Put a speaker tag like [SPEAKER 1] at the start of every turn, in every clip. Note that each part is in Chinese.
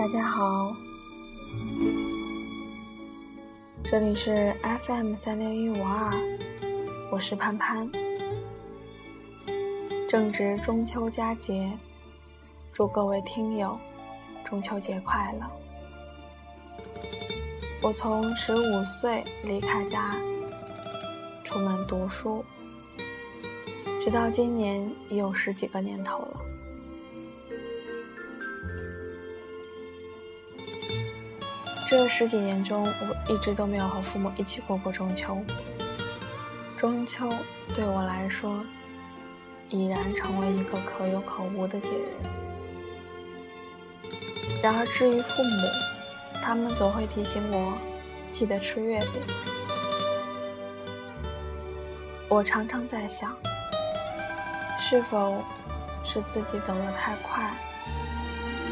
[SPEAKER 1] 大家好，这里是 FM 三六一五二，我是潘潘。正值中秋佳节，祝各位听友中秋节快乐。我从十五岁离开家，出门读书，直到今年已有十几个年头了。这十几年中，我一直都没有和父母一起过过中秋。中秋对我来说，已然成为一个可有可无的节日。然而，至于父母，他们总会提醒我记得吃月饼。我常常在想，是否是自己走得太快，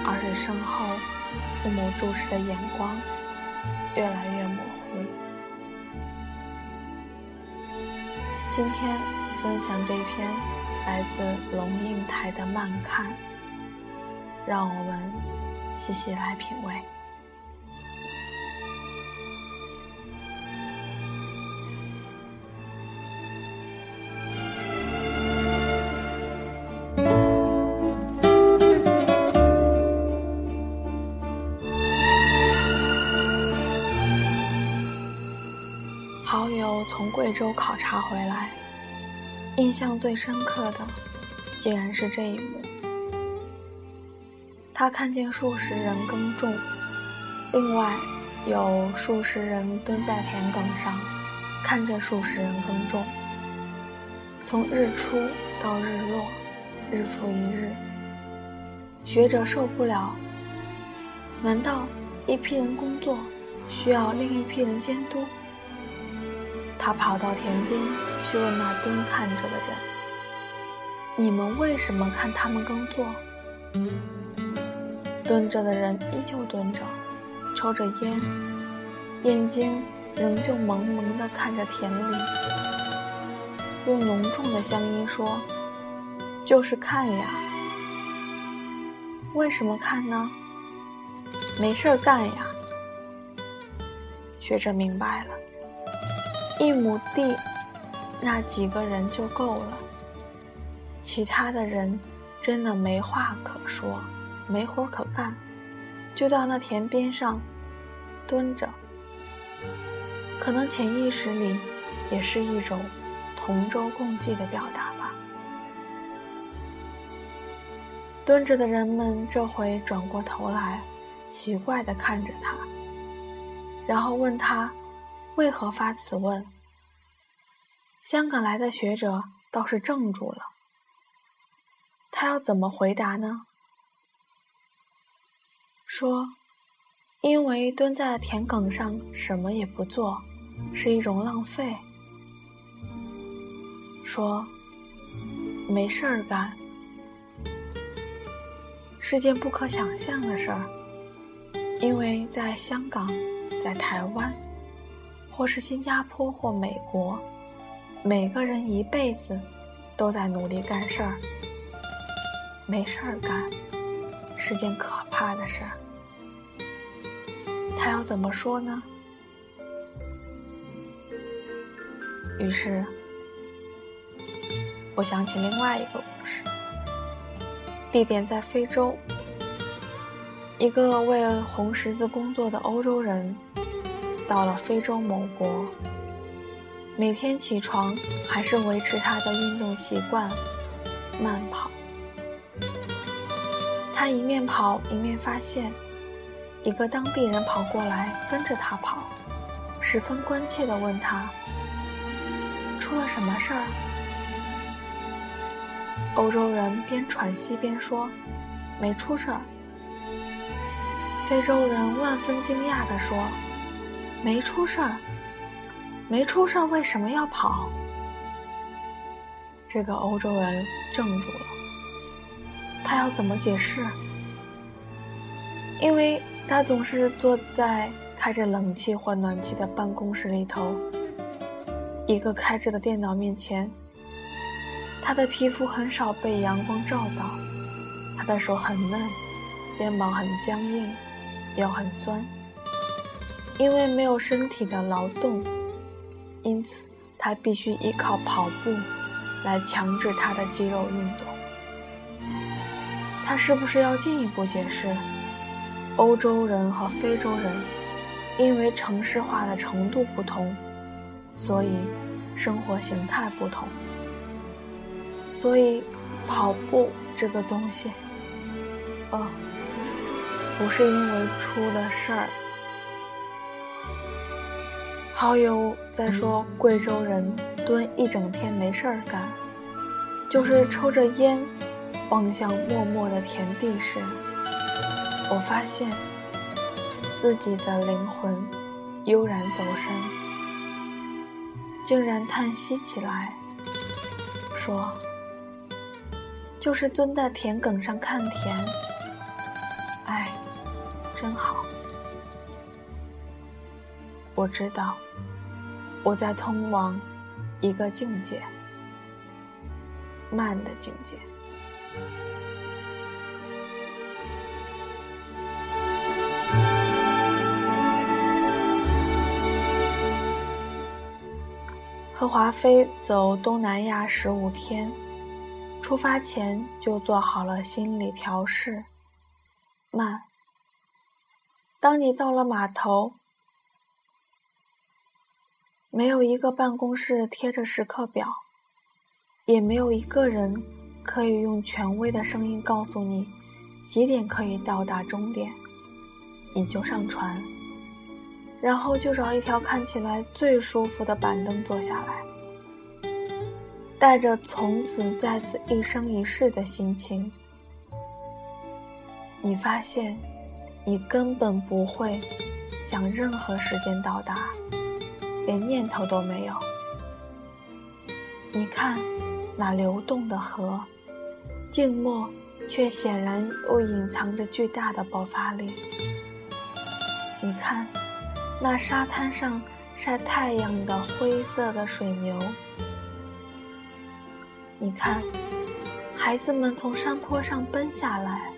[SPEAKER 1] 而是身后。父母注视的眼光越来越模糊。今天分享这一篇来自龙应台的慢看，让我们细细来品味。从贵州考察回来，印象最深刻的，竟然是这一幕。他看见数十人耕种，另外有数十人蹲在田埂上，看着数十人耕种。从日出到日落，日复一日，学者受不了。难道一批人工作需要另一批人监督？他跑到田边去问那蹲看着的人：“你们为什么看他们耕作？”蹲着的人依旧蹲着，抽着烟，眼睛仍旧蒙蒙地看着田里，用浓重的乡音说：“就是看呀。为什么看呢？没事儿干呀。”学者明白了。一亩地，那几个人就够了。其他的人真的没话可说，没活可干，就到那田边上蹲着。可能潜意识里也是一种同舟共济的表达吧。蹲着的人们这回转过头来，奇怪地看着他，然后问他。为何发此问？香港来的学者倒是怔住了。他要怎么回答呢？说：“因为蹲在田埂上什么也不做，是一种浪费。”说：“没事儿干，是件不可想象的事儿，因为在香港，在台湾。”或是新加坡或美国，每个人一辈子都在努力干事儿，没事儿干是件可怕的事儿。他要怎么说呢？于是，我想起另外一个故事，地点在非洲，一个为红十字工作的欧洲人。到了非洲某国，每天起床还是维持他的运动习惯，慢跑。他一面跑一面发现，一个当地人跑过来跟着他跑，十分关切地问他：“出了什么事儿？”欧洲人边喘息边说：“没出事儿。”非洲人万分惊讶地说。没出事儿，没出事儿，为什么要跑？这个欧洲人怔住了，他要怎么解释？因为他总是坐在开着冷气或暖气的办公室里头，一个开着的电脑面前，他的皮肤很少被阳光照到，他的手很嫩，肩膀很僵硬，腰很酸，因为没有身体的劳动，因此他必须依靠跑步来强制他的肌肉运动。他是不是要进一步解释，欧洲人和非洲人因为城市化的程度不同，所以生活形态不同，所以跑步这个东西，哦。不是因为出了事儿。好友在说贵州人蹲一整天没事儿干，就是抽着烟，望向默默的田地时，我发现自己的灵魂悠然走神，竟然叹息起来，说：“就是蹲在田埂上看田。”哎真好，我知道我在通往一个境界，慢的境界。和华妃走东南亚十五天，出发前就做好了心理调试，慢。当你到了码头，没有一个办公室贴着时刻表，也没有一个人可以用权威的声音告诉你几点可以到达终点，你就上船，然后就找一条看起来最舒服的板凳坐下来，带着从此在此一生一世的心情，你发现。你根本不会想任何时间到达，连念头都没有。你看那流动的河，静默却显然又隐藏着巨大的爆发力。你看那沙滩上晒太阳的灰色的水牛。你看孩子们从山坡上奔下来。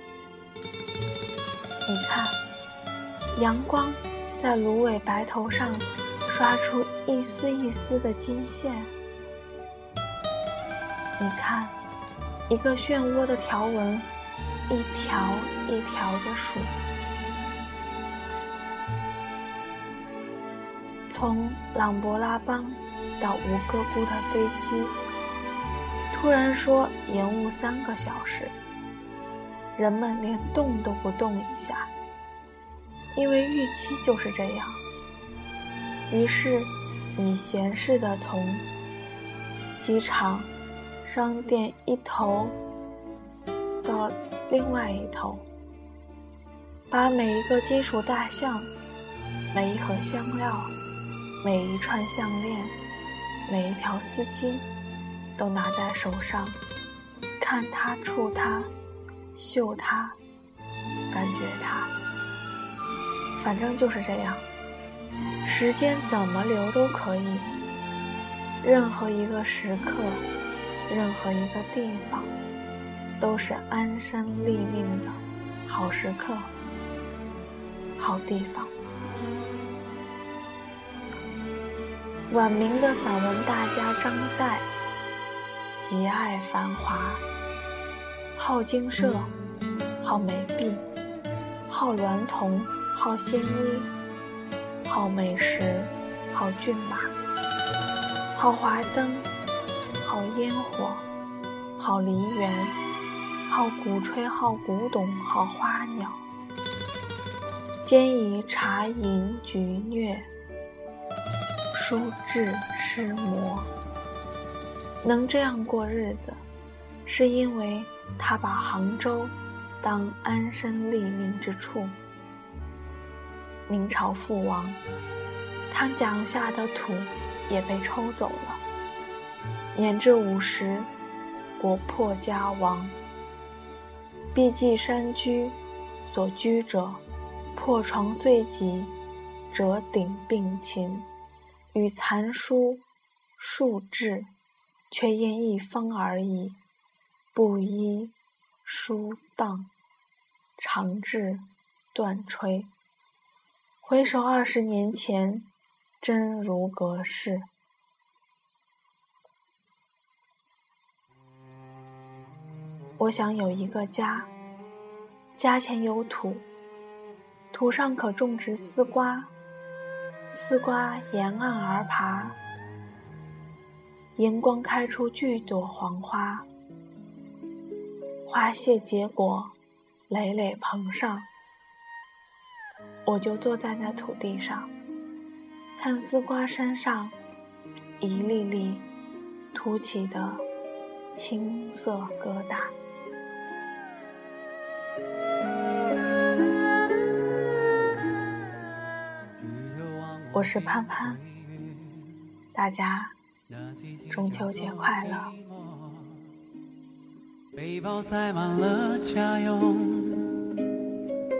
[SPEAKER 1] 你看，阳光在芦苇白头上刷出一丝一丝的金线。你看，一个漩涡的条纹，一条一条的数。从朗勃拉邦到吴哥窟的飞机，突然说延误三个小时。人们连动都不动一下，因为预期就是这样。于是，你闲适地从机场、商店一头到另外一头，把每一个金属大象、每一盒香料、每一串项链、每一条丝巾都拿在手上，看它，触它。嗅它，感觉它，反正就是这样。时间怎么流都可以，任何一个时刻，任何一个地方，都是安身立命的好时刻、好地方。晚明的散文大家张岱，极爱繁华。好精舍，好美婢，好娈童，好鲜衣，好美食，好骏马，好华灯，好烟火，好梨园，好鼓吹，好古董，好花鸟，兼以茶饮菊虐，书志诗魔，能这样过日子，是因为。他把杭州当安身立命之处。明朝覆亡，他脚下的土也被抽走了。年至五十，国破家亡。避寄山居，所居者破床碎几，折顶并禽，与残书数志，却因一方而已。布衣疏荡，长至断吹。
[SPEAKER 2] 回首二十年前，真如隔世。我想有一个家，家前有土，土上可种植丝瓜，丝瓜沿岸而爬，阳光开出巨朵黄花，花谢结果，累累蓬上。我就坐在那土地上，看丝瓜山上一粒粒凸起的青色疙瘩。我是潘潘，大家中秋节快乐。背包塞满了家用，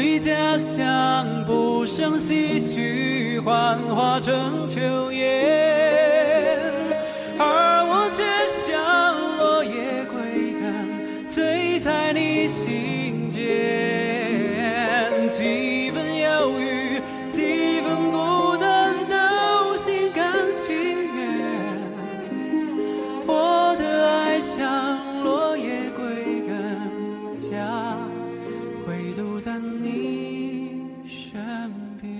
[SPEAKER 2] 离家乡，不胜唏嘘，幻化成秋叶。在你身边。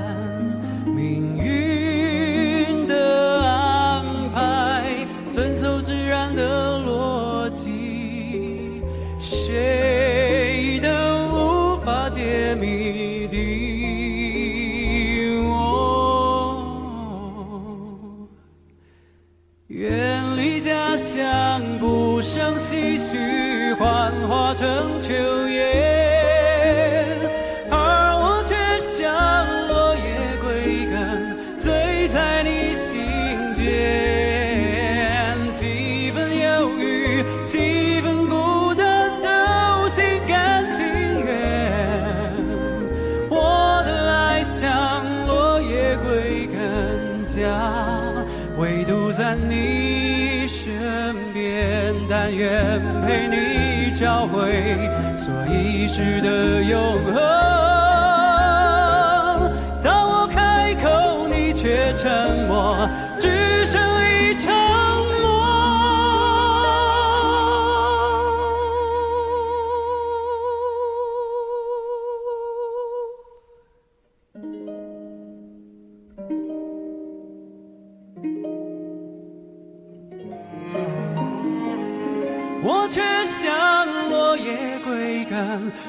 [SPEAKER 2] 命运的安排，遵守自然的逻辑，谁都无法解谜底。远离家乡，不胜唏嘘，幻化成秋你身边，但愿陪你找回所遗失的永恒。当我开口，你却沉默，只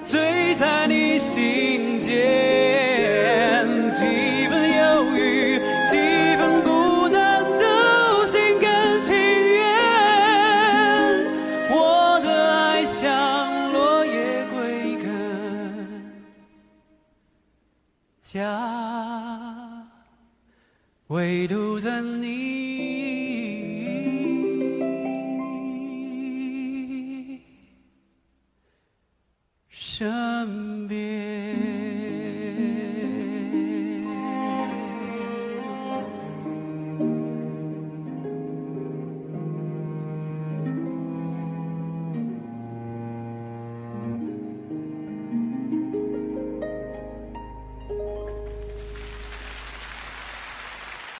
[SPEAKER 2] 醉在你心间，几分忧郁，几分孤单，都心甘情愿。我的爱像落叶归根，家，唯独在你身边。